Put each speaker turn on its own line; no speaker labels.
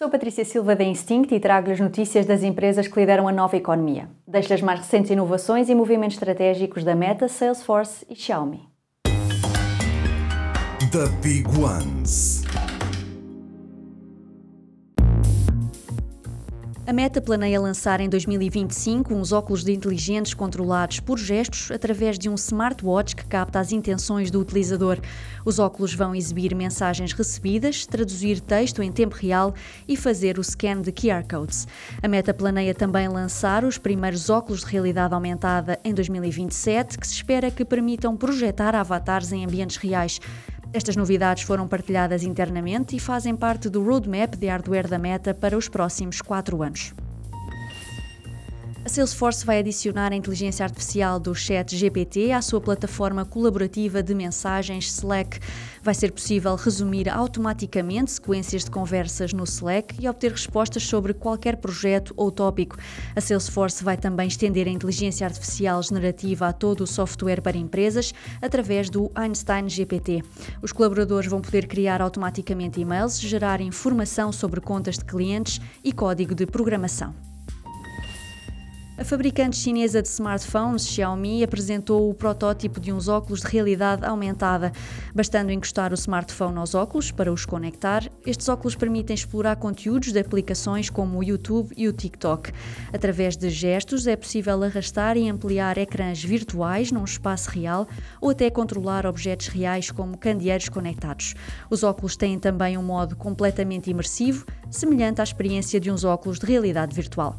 Sou Patrícia Silva da Instinct e trago-lhes notícias das empresas que lideram a nova economia. Deixo as mais recentes inovações e movimentos estratégicos da Meta, Salesforce e Xiaomi.
The Big Ones.
A Meta planeia lançar em 2025 uns óculos de inteligentes controlados por gestos através de um smartwatch que capta as intenções do utilizador. Os óculos vão exibir mensagens recebidas, traduzir texto em tempo real e fazer o scan de QR codes. A Meta planeia também lançar os primeiros óculos de realidade aumentada em 2027, que se espera que permitam projetar avatares em ambientes reais. Estas novidades foram partilhadas internamente e fazem parte do roadmap de hardware da Meta para os próximos quatro anos. Salesforce vai adicionar a inteligência artificial do Chat GPT à sua plataforma colaborativa de mensagens Slack. Vai ser possível resumir automaticamente sequências de conversas no Slack e obter respostas sobre qualquer projeto ou tópico. A Salesforce vai também estender a inteligência artificial generativa a todo o software para empresas através do Einstein GPT. Os colaboradores vão poder criar automaticamente e-mails, gerar informação sobre contas de clientes e código de programação. A fabricante chinesa de smartphones, Xiaomi, apresentou o protótipo de uns óculos de realidade aumentada. Bastando encostar o smartphone aos óculos para os conectar, estes óculos permitem explorar conteúdos de aplicações como o YouTube e o TikTok. Através de gestos, é possível arrastar e ampliar ecrãs virtuais num espaço real ou até controlar objetos reais como candeeiros conectados. Os óculos têm também um modo completamente imersivo, semelhante à experiência de uns óculos de realidade virtual.